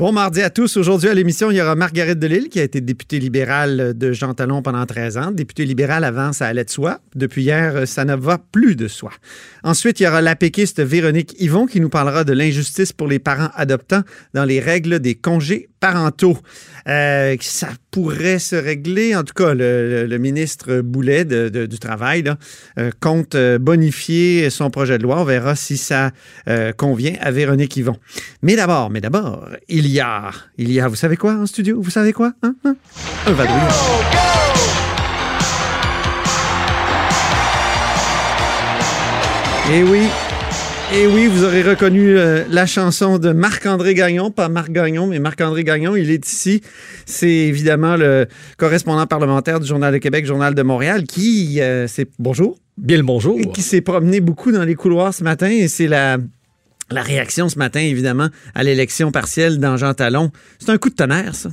Bon mardi à tous. Aujourd'hui à l'émission, il y aura Marguerite Delille, qui a été députée libérale de Jean Talon pendant 13 ans. Députée libérale avant, ça allait de soi. Depuis hier, ça ne va plus de soi. Ensuite, il y aura la péquiste Véronique Yvon qui nous parlera de l'injustice pour les parents adoptants dans les règles des congés parentaux. Euh, ça pourrait se régler. En tout cas, le, ministre Boulet du Travail euh, compte euh, bonifier son projet de loi. On verra si ça convient à Véronique Yvon. Mais d'abord, mais d'abord, il y a, il y a, vous savez quoi en studio? Vous savez quoi? Hein? hein? Un vadrouille. Eh oui, et oui, vous aurez reconnu euh, la chanson de Marc-André Gagnon, pas Marc Gagnon, mais Marc-André Gagnon, il est ici. C'est évidemment le correspondant parlementaire du Journal de Québec, Journal de Montréal, qui, euh, c'est bonjour. Bien le bonjour. Qui s'est promené beaucoup dans les couloirs ce matin et c'est la la réaction ce matin, évidemment, à l'élection partielle dans Jean Talon, c'est un coup de tonnerre, ça.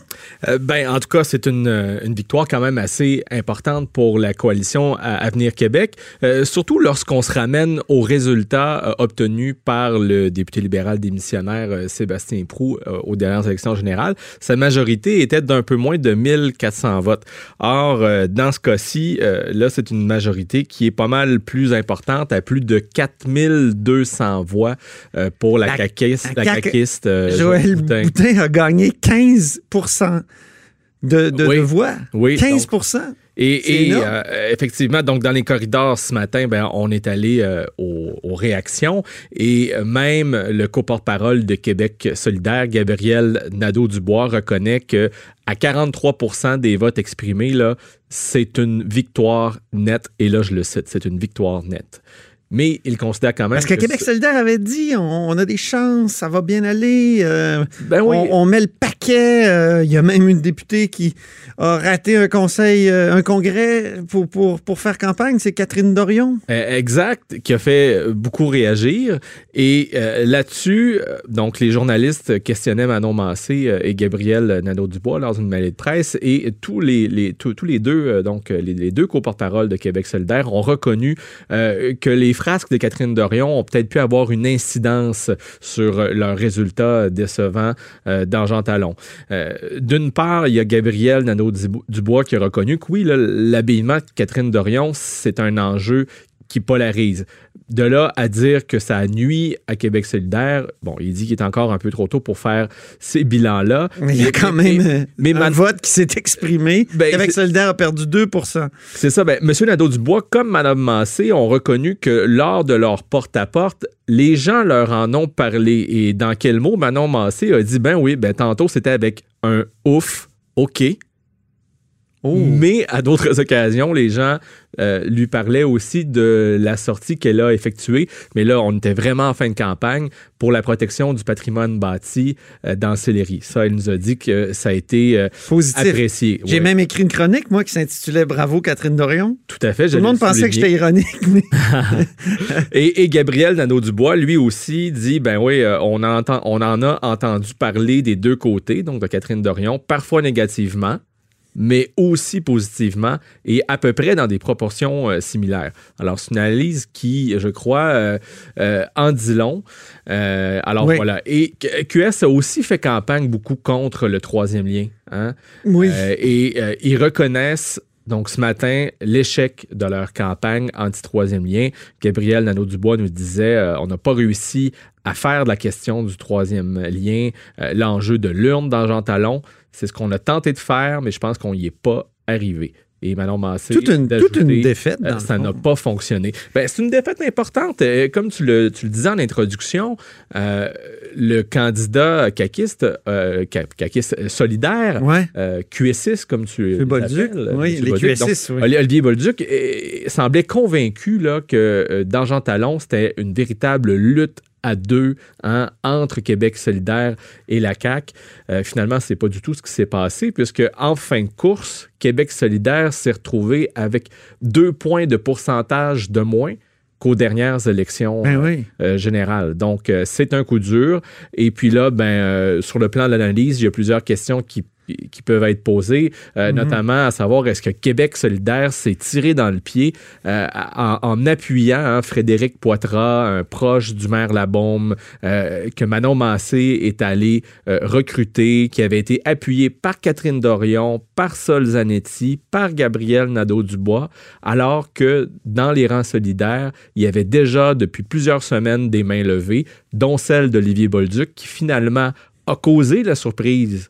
Euh, ben, en tout cas, c'est une, euh, victoire quand même assez importante pour la coalition Avenir Québec, euh, surtout lorsqu'on se ramène aux résultats obtenus par le député libéral démissionnaire Sébastien Prou aux dernières élections générales. Sa majorité était d'un peu moins de 1400 votes. Or, dans ce cas-ci, là, c'est une majorité qui est pas mal plus importante, à plus de 4200 voix pour la, caquiste, la, caquiste euh, Joël Boutin. a gagné 15 de, de, voix. Oui, 15 et, euh, effectivement, donc dans les corridors ce matin, ben, on est allé euh, aux, réactions et même le co-porte-parole de Québec solidaire, Gabriel Nadeau-Dubois, reconnaît que à 43% des votes exprimés, là, c'est une victoire nette. Et là, je le cite, c'est une victoire nette mais il considère quand même. Parce que, Québec solidaire avait dit on, a des chances, ça va bien aller. Euh, ben oui. on, met le paquet. Euh, il y a même une députée qui a raté un conseil, euh, un congrès pour, pour, pour faire campagne. C'est Catherine Dorion. exact, qui a fait beaucoup réagir. Et là-dessus, donc les journalistes questionnaient Manon Massé et Gabriel Nadeau-Dubois lors d'une mêlée de presse. Et tous les, les tous, les deux, donc les, les deux co-porte-parole de Québec solidaire ont reconnu que les frasques de Catherine Dorion ont peut-être pu avoir une incidence sur euh, leurs résultats décevants euh, dans Jean Talon. Euh, d'une part, il y a Gabriel Nadeau-Dubois qui a reconnu que oui, l'habillement de Catherine Dorion, c'est un enjeu qui polarise. De là à dire que ça nuit à Québec solidaire, bon, il dit qu'il est encore un peu trop tôt pour faire ces bilans-là. Mais il y a quand même un vote qui s'est exprimé. Ben, Québec solidaire a perdu 2% C'est ça. Ben, M. Nadeau-Dubois, comme Mme Massé, ont reconnu que lors de leur porte-à-porte, les gens leur en ont parlé. Et dans quel mot Manon Massé a dit, ben oui, ben tantôt c'était avec un ouf, OK. Oh. Mais à d'autres occasions, les gens euh, lui parlaient aussi de la sortie qu'elle a effectuée. Mais là, on était vraiment en fin de campagne pour la protection du patrimoine bâti euh, dans Céleri. Ça, elle nous a dit que ça a été euh, apprécié. J'ai même écrit une chronique, moi, qui s'intitulait Bravo Catherine Dorion. Tout à fait. Tout le monde pensait que j'étais ironique. et, et, Gabriel Nadeau-Dubois, lui aussi, dit, ben oui, on, entend, on en a entendu parler des deux côtés, donc de Catherine Dorion, parfois négativement mais aussi positivement et à peu près dans des proportions euh, similaires. Alors, c'est une analyse qui, je crois, euh, euh, en dit long. alors, voilà. Et QS a aussi fait campagne beaucoup contre le troisième lien. Hein? Oui. et ils reconnaissent donc, ce matin, l'échec de leur campagne anti-troisième lien. Gabriel Nadeau-Dubois nous disait on n'a pas réussi à faire de la question du troisième lien l'enjeu de l'urne dans Jean Talon. C'est ce qu'on a tenté de faire, mais je pense qu'on n'y est pas arrivé. Et Manon Massé. Toute une, toute une défaite. Euh, ça n'a pas fonctionné. Ben, c'est une défaite importante. Euh, comme tu le, tu le disais en introduction, euh, le candidat caquiste, caquiste solidaire, ouais. QS6, comme tu Bolduc. Oui, les QS6. oui. Olivier Bolduc semblait convaincu là, que dans Jean Talon, c'était une véritable lutte à deux hein, entre Québec solidaire et la CAQ. Euh, finalement, c'est pas du tout ce qui s'est passé, puisque en fin de course, Québec solidaire s'est retrouvé avec deux points de pourcentage de moins qu'aux dernières élections ben euh, générales. Donc, euh, c'est un coup dur. Et puis là, ben, sur le plan de l'analyse, il y a plusieurs questions qui qui peuvent être posées, euh, Mhm. notamment à savoir est-ce que Québec solidaire s'est tiré dans le pied euh, en, en appuyant hein, Frédéric Poitras, un proche du maire Labaume, euh, que Manon Massé est allé recruter, qui avait été appuyé par Catherine Dorion, par Sol Zanetti, par Gabriel Nadeau-Dubois, alors que dans les rangs solidaires, il y avait déjà depuis plusieurs semaines des mains levées, dont celle d'Olivier Bolduc, qui finalement a causé la surprise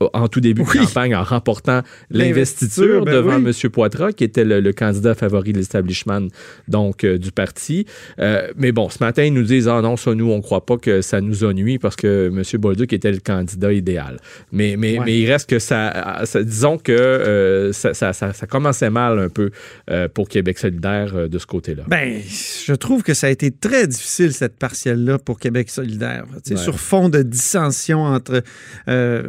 en tout début Oui. de campagne en remportant L'investiture, ben devant oui. M. Poitras, qui était le, le candidat favori de l'establishment donc euh, du parti. Euh, mais bon, ce matin, ils nous disent Ah non, ça, nous, on ne croit pas que ça nous a nuit parce que M. Bolduc était le candidat idéal. Mais, mais, Ouais. mais il reste que ça, ça- disons que euh, ça, ça- ça- ça commençait mal un peu euh, pour Québec solidaire euh, de ce côté-là. Ben, je trouve que ça a été très difficile, cette partielle-là, pour Québec solidaire. Ouais. Sur fond de dissension entre euh,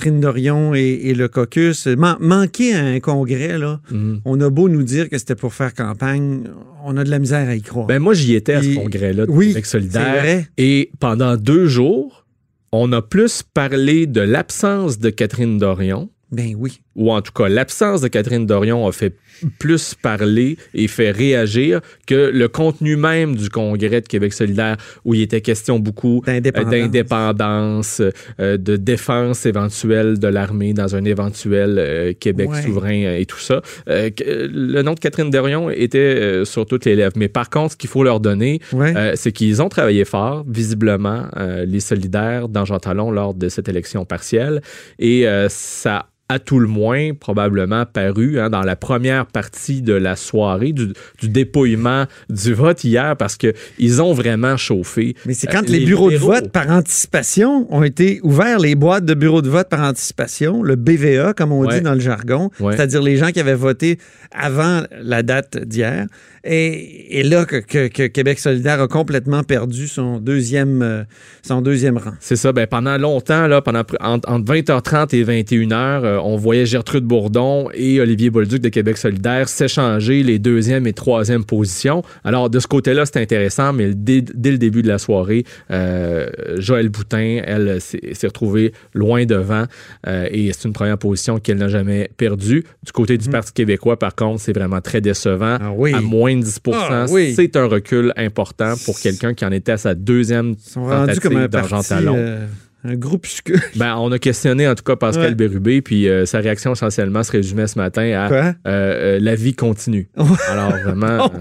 Catherine Dorion et, et le caucus. Man- manquer à un congrès, là, Mhm. on a beau nous dire que c'était pour faire campagne, on a de la misère à y croire. Ben, moi, j'y étais à ce congrès-là oui, c'est solidaire. vrai. Et pendant deux jours, on a plus parlé de l'absence de Catherine Dorion, Ben oui. ou en tout cas l'absence de Catherine Dorion a fait plus parler et fait réagir que le contenu même du congrès de Québec solidaire où il était question beaucoup euh, D'indépendance. euh, de défense éventuelle de l'armée dans un éventuel euh, Québec Ouais. souverain et tout ça. Euh, le nom de Catherine Dorion était sur toutes les lèvres. Mais par contre, ce qu'il faut leur donner, Ouais. c'est qu'ils ont travaillé fort, visiblement, les solidaires dans Jean Talon lors de cette élection partielle. Et ça à tout le moins probablement paru hein, dans la première partie de la soirée du, du dépouillement du vote hier parce que ils ont vraiment chauffé. Mais c'est Euh, quand les, bureaux de vote par anticipation ont été ouverts, les boîtes de bureaux de vote par anticipation, le BVA, comme on Ouais. dit dans le jargon, Ouais. c'est-à-dire les gens qui avaient voté avant la date d'hier. Et, et là, que, que- que Québec solidaire a complètement perdu son deuxième, euh, son deuxième rang. C'est ça. Ben, pendant longtemps, là, pendant, entre, entre 20h30 et 21h, euh, on voyait Gertrude Bourdon et Olivier Bolduc de Québec solidaire s'échanger les deuxième et troisième positions. Alors, de ce côté-là, c'est intéressant, mais dès, dès le début de la soirée, euh, Joël Boutin, elle, s'est retrouvée loin devant euh, et c'est une première position qu'elle n'a jamais perdue. Du côté du Parti québécois, par contre, c'est vraiment très décevant. Ah oui. À moins de 10 Ah oui. c'est un recul important pour quelqu'un qui en était à sa deuxième Ils sont rendus tentative comme un d'argent parti, talon. euh, un groupuscule. Ben, on a questionné en tout cas Pascal Ouais. Bérubé, puis euh, sa réaction essentiellement se résumait ce matin à Quoi? euh, euh, la vie continue. Alors vraiment, Oh.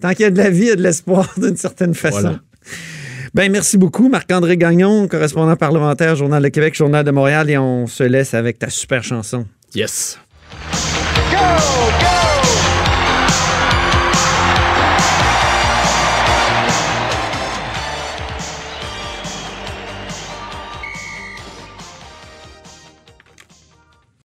Tant qu'il y a de la vie, il y a de l'espoir d'une certaine façon. Voilà. Ben, merci beaucoup, Marc-André Gagnon, correspondant parlementaire, Journal de Québec, Journal de Montréal, et on se laisse avec ta super chanson. yes. Go, go!